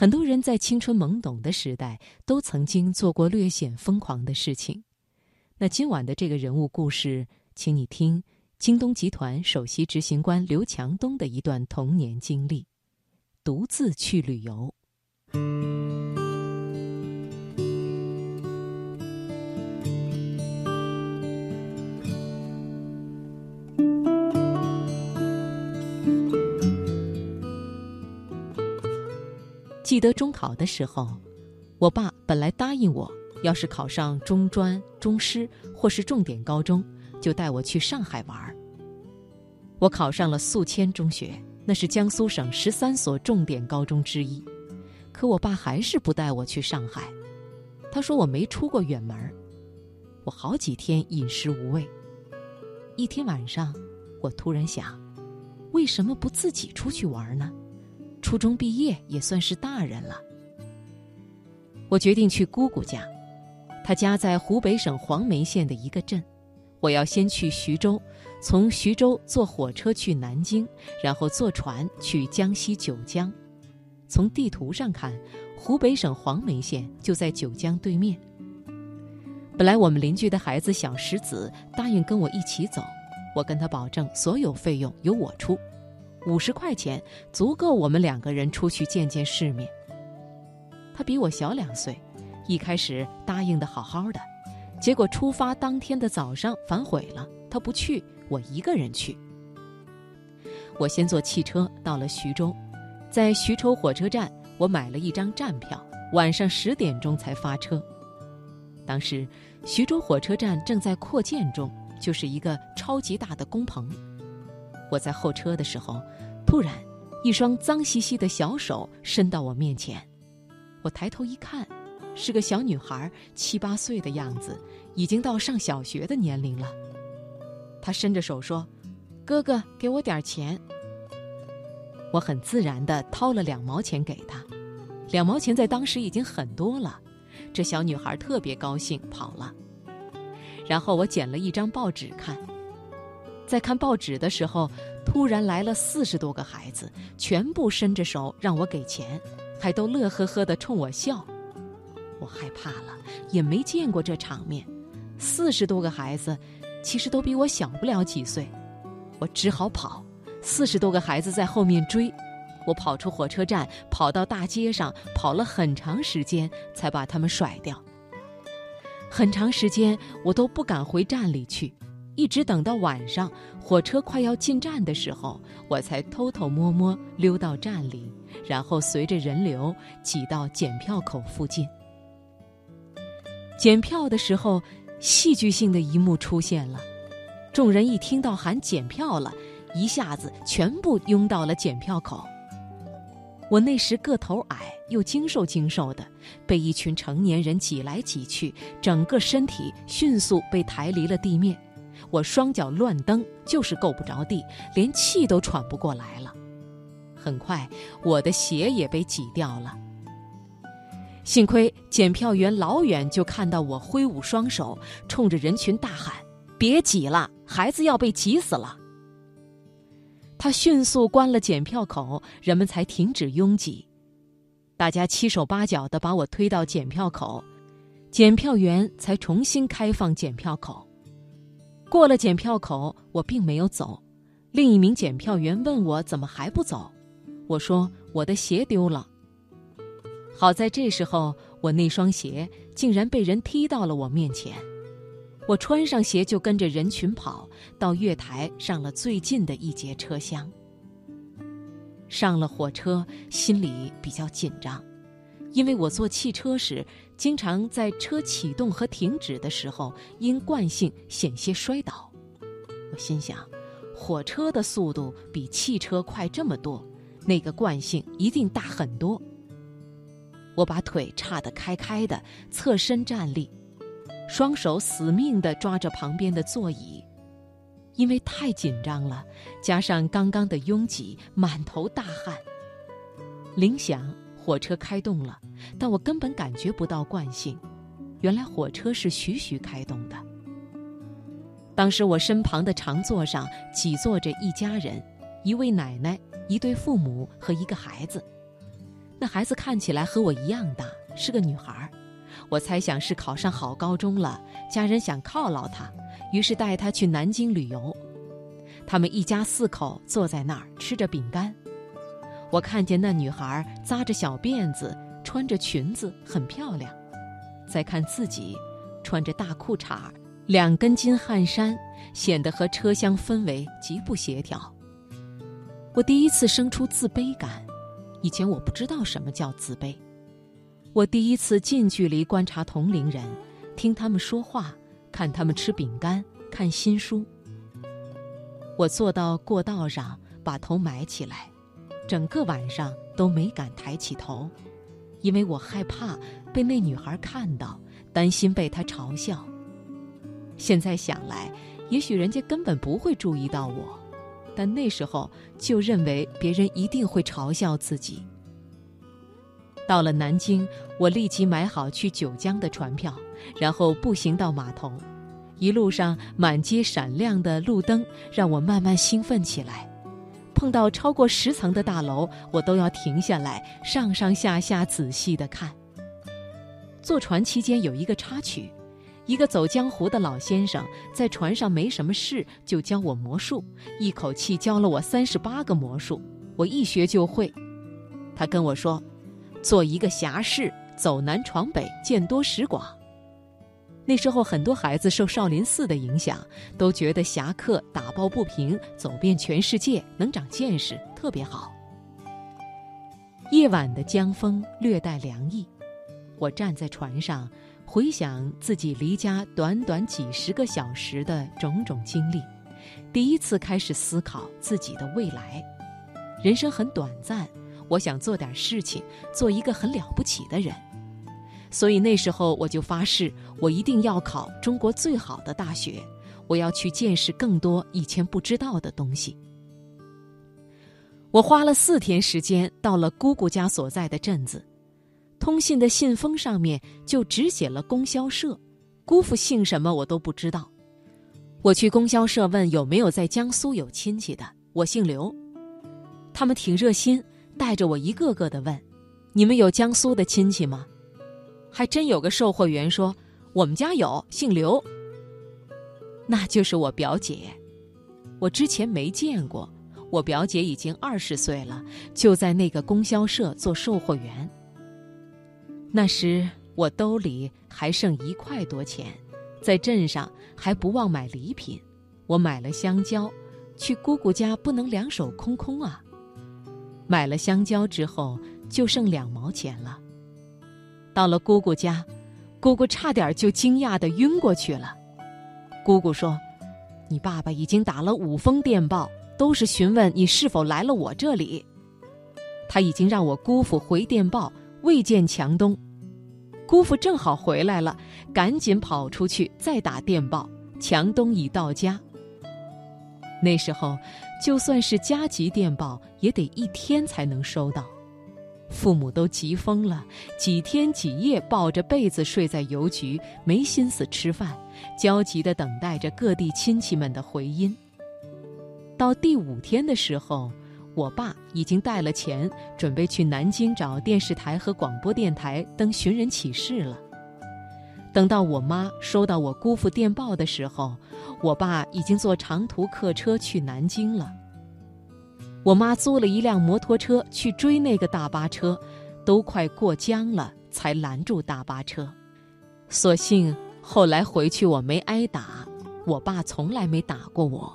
很多人在青春懵懂的时代，都曾经做过略显疯狂的事情。那今晚的这个人物故事，请你听京东集团首席执行官刘强东的一段童年经历：独自去旅游。记得中考的时候，我爸本来答应我，要是考上中专、中师或是重点高中，就带我去上海玩。我考上了宿迁中学，那是江苏省十三所重点高中之一。可我爸还是不带我去上海，他说我没出过远门。我好几天饮食无味。一天晚上，我突然想，为什么不自己出去玩呢？初中毕业也算是大人了，我决定去姑姑家，她家在湖北省黄梅县的一个镇。我要先去徐州，从徐州坐火车去南京，然后坐船去江西九江。从地图上看，湖北省黄梅县就在九江对面。本来我们邻居的孩子小石子答应跟我一起走，我跟他保证所有费用由我出。五十块钱足够我们两个人出去见见世面。他比我小两岁，一开始答应的好好的，结果出发当天的早上反悔了，他不去，我一个人去。我先坐汽车到了徐州，在徐州火车站，我买了一张站票，晚上十点钟才发车。当时徐州火车站正在扩建中，就是一个超级大的工棚。我在候车的时候。突然，一双脏兮兮的小手伸到我面前，我抬头一看，是个小女孩，七八岁的样子，已经到上小学的年龄了。她伸着手说：“哥哥，给我点钱。”我很自然地掏了两毛钱给她，两毛钱在当时已经很多了。这小女孩特别高兴，跑了。然后我捡了一张报纸看，在看报纸的时候。突然来了四十多个孩子，全部伸着手让我给钱，还都乐呵呵地冲我笑。我害怕了，也没见过这场面。四十多个孩子，其实都比我小不了几岁。我只好跑，四十多个孩子在后面追。我跑出火车站，跑到大街上，跑了很长时间才把他们甩掉。很长时间，我都不敢回站里去。一直等到晚上，火车快要进站的时候，我才偷偷摸摸溜到站里，然后随着人流挤到检票口附近。检票的时候，戏剧性的一幕出现了，众人一听到喊检票了，一下子全部拥到了检票口。我那时个头矮又精瘦精瘦的，被一群成年人挤来挤去，整个身体迅速被抬离了地面。我双脚乱蹬，就是够不着地，连气都喘不过来了。很快，我的鞋也被挤掉了。幸亏检票员老远就看到我挥舞双手，冲着人群大喊：“别挤了，孩子要被挤死了！”他迅速关了检票口，人们才停止拥挤。大家七手八脚地把我推到检票口，检票员才重新开放检票口。过了检票口，我并没有走。另一名检票员问我怎么还不走，我说我的鞋丢了。好在这时候，我那双鞋竟然被人踢到了我面前。我穿上鞋就跟着人群跑到月台，上了最近的一节车厢。上了火车，心里比较紧张。因为我坐汽车时，经常在车启动和停止的时候，因惯性险些摔倒。我心想，火车的速度比汽车快这么多，那个惯性一定大很多。我把腿叉得开开的，侧身站立，双手死命地抓着旁边的座椅，因为太紧张了，加上刚刚的拥挤，满头大汗。铃响。火车开动了，但我根本感觉不到惯性。原来火车是徐徐开动的。当时我身旁的长座上挤坐着一家人，一位奶奶、一对父母和一个孩子。那孩子看起来和我一样大，是个女孩。我猜想是考上好高中了，家人想犒劳她，于是带她去南京旅游。他们一家四口坐在那儿吃着饼干。我看见那女孩扎着小辫子，穿着裙子，很漂亮。再看自己，穿着大裤衩，两根金汗衫，显得和车厢氛围极不协调。我第一次生出自卑感，以前我不知道什么叫自卑。我第一次近距离观察同龄人，听他们说话，看他们吃饼干，看新书。我坐到过道上，把头埋起来。整个晚上都没敢抬起头，因为我害怕被那女孩看到，担心被她嘲笑。现在想来，也许人家根本不会注意到我，但那时候就认为别人一定会嘲笑自己。到了南京，我立即买好去九江的船票，然后步行到码头。一路上满街闪亮的路灯，让我慢慢兴奋起来。碰到超过十层的大楼，我都要停下来，上上下下仔细的看。坐船期间有一个插曲，一个走江湖的老先生在船上没什么事，就教我魔术，一口气教了我三十八个魔术，我一学就会。他跟我说：“做一个侠士，走南闯北，见多识广。”那时候，很多孩子受少林寺的影响，都觉得侠客打抱不平，走遍全世界，能长见识，特别好。夜晚的江风略带凉意，我站在船上，回想自己离家短短几十个小时的种种经历，第一次开始思考自己的未来。人生很短暂，我想做点事情，做一个很了不起的人。所以那时候我就发誓，我一定要考中国最好的大学，我要去见识更多以前不知道的东西。我花了四天时间到了姑姑家所在的镇子，通信的信封上面就只写了供销社，姑父姓什么我都不知道。我去供销社问有没有在江苏有亲戚的，我姓刘，他们挺热心，带着我一个个的问：“你们有江苏的亲戚吗？”还真有个售货员说：“我们家有姓刘，那就是我表姐。我之前没见过，我表姐已经二十岁了，就在那个供销社做售货员。那时我兜里还剩一块多钱，在镇上还不忘买礼品。我买了香蕉，去姑姑家不能两手空空啊。买了香蕉之后，就剩两毛钱了。”到了姑姑家，姑姑差点就惊讶的晕过去了。姑姑说：“你爸爸已经打了五封电报，都是询问你是否来了我这里。他已经让我姑父回电报，未见强东。姑父正好回来了，赶紧跑出去再打电报，强东已到家。那时候，就算是加急电报，也得一天才能收到。”父母都急疯了，几天几夜抱着被子睡在邮局，没心思吃饭，焦急地等待着各地亲戚们的回音。到第五天的时候，我爸已经带了钱，准备去南京找电视台和广播电台登寻人启事了。等到我妈收到我姑父电报的时候，我爸已经坐长途客车去南京了。我妈租了一辆摩托车去追那个大巴车，都快过江了才拦住大巴车。所幸后来回去我没挨打，我爸从来没打过我。